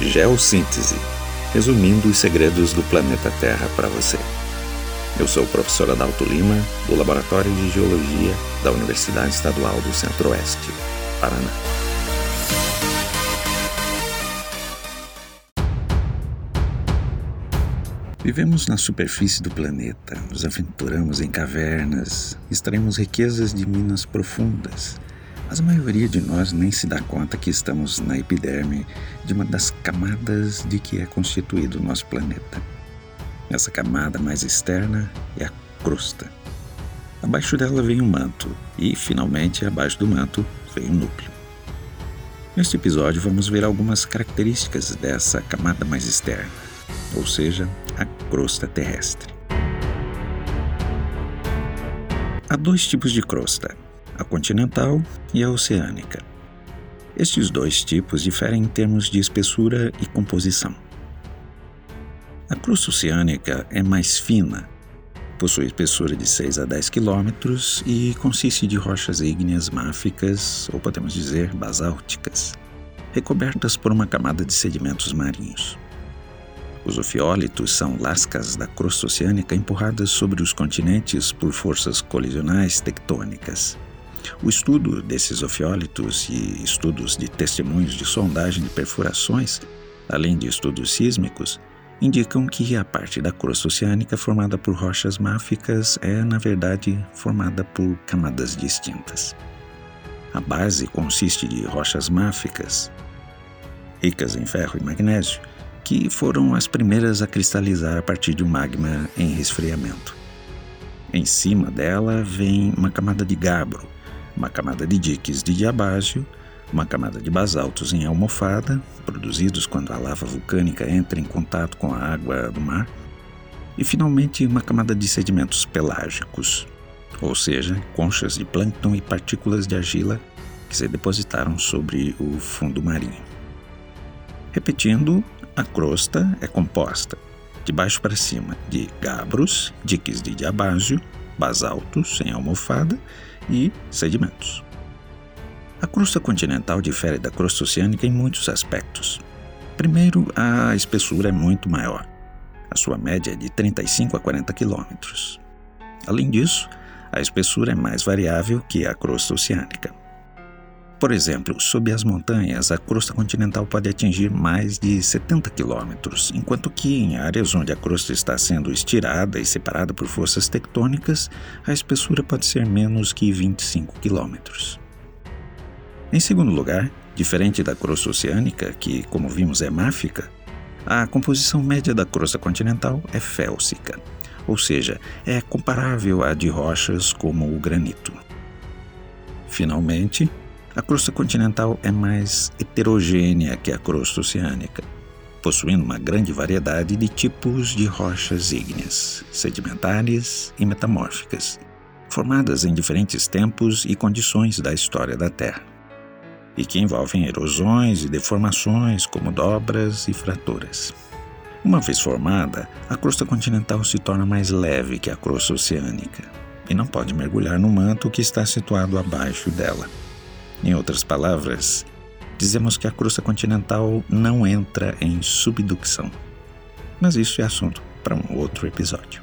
Geossíntese resumindo os segredos do planeta Terra para você. Eu sou o professor Adalto Lima, do Laboratório de Geologia da Universidade Estadual do Centro-Oeste, Paraná. Vivemos na superfície do planeta, nos aventuramos em cavernas, extraímos riquezas de minas profundas mas a maioria de nós nem se dá conta que estamos na epiderme de uma das camadas de que é constituído o nosso planeta. Essa camada mais externa é a crosta. Abaixo dela vem o manto e, finalmente, abaixo do manto vem o núcleo. Neste episódio, vamos ver algumas características dessa camada mais externa, ou seja, a crosta terrestre. Há dois tipos de crosta, a continental e a oceânica. Estes dois tipos diferem em termos de espessura e composição. A crosta oceânica é mais fina, possui espessura de 6 a 10 quilômetros e consiste de rochas ígneas máficas, ou podemos dizer basálticas, recobertas por uma camada de sedimentos marinhos. Os ofiólitos são lascas da crosta oceânica empurradas sobre os continentes por forças colisionais tectônicas. O estudo desses ofiólitos e estudos de testemunhos de sondagem de perfurações, além de estudos sísmicos, indicam que a parte da crosta oceânica formada por rochas máficas é, na verdade, formada por camadas distintas. A base consiste de rochas máficas, ricas em ferro e magnésio, que foram as primeiras a cristalizar a partir de um magma em resfriamento. Em cima dela vem uma camada de gabro, uma camada de diques de diabásio, uma camada de basaltos em almofada, produzidos quando a lava vulcânica entra em contato com a água do mar, e finalmente uma camada de sedimentos pelágicos, ou seja, conchas de plâncton e partículas de argila que se depositaram sobre o fundo marinho. Repetindo, a crosta é composta, de baixo para cima, de gabros, diques de diabásio, basaltos em almofada e sedimentos. A crosta continental difere da crosta oceânica em muitos aspectos. Primeiro, a espessura é muito maior. A sua média é de 35 a 40 quilômetros. Além disso, a espessura é mais variável que a crosta oceânica. Por exemplo, sob as montanhas, a crosta continental pode atingir mais de 70 quilômetros, enquanto que em áreas onde a crosta está sendo estirada e separada por forças tectônicas, a espessura pode ser menos que 25 quilômetros. Em segundo lugar, diferente da crosta oceânica, que, como vimos, é máfica, a composição média da crosta continental é félsica, ou seja, é comparável à de rochas como o granito. Finalmente, a crosta continental é mais heterogênea que a crosta oceânica, possuindo uma grande variedade de tipos de rochas ígneas, sedimentares e metamórficas, formadas em diferentes tempos e condições da história da Terra, e que envolvem erosões e deformações como dobras e fraturas. Uma vez formada, a crosta continental se torna mais leve que a crosta oceânica e não pode mergulhar no manto que está situado abaixo dela. Em outras palavras, dizemos que a crosta continental não entra em subducção. Mas isso é assunto para um outro episódio.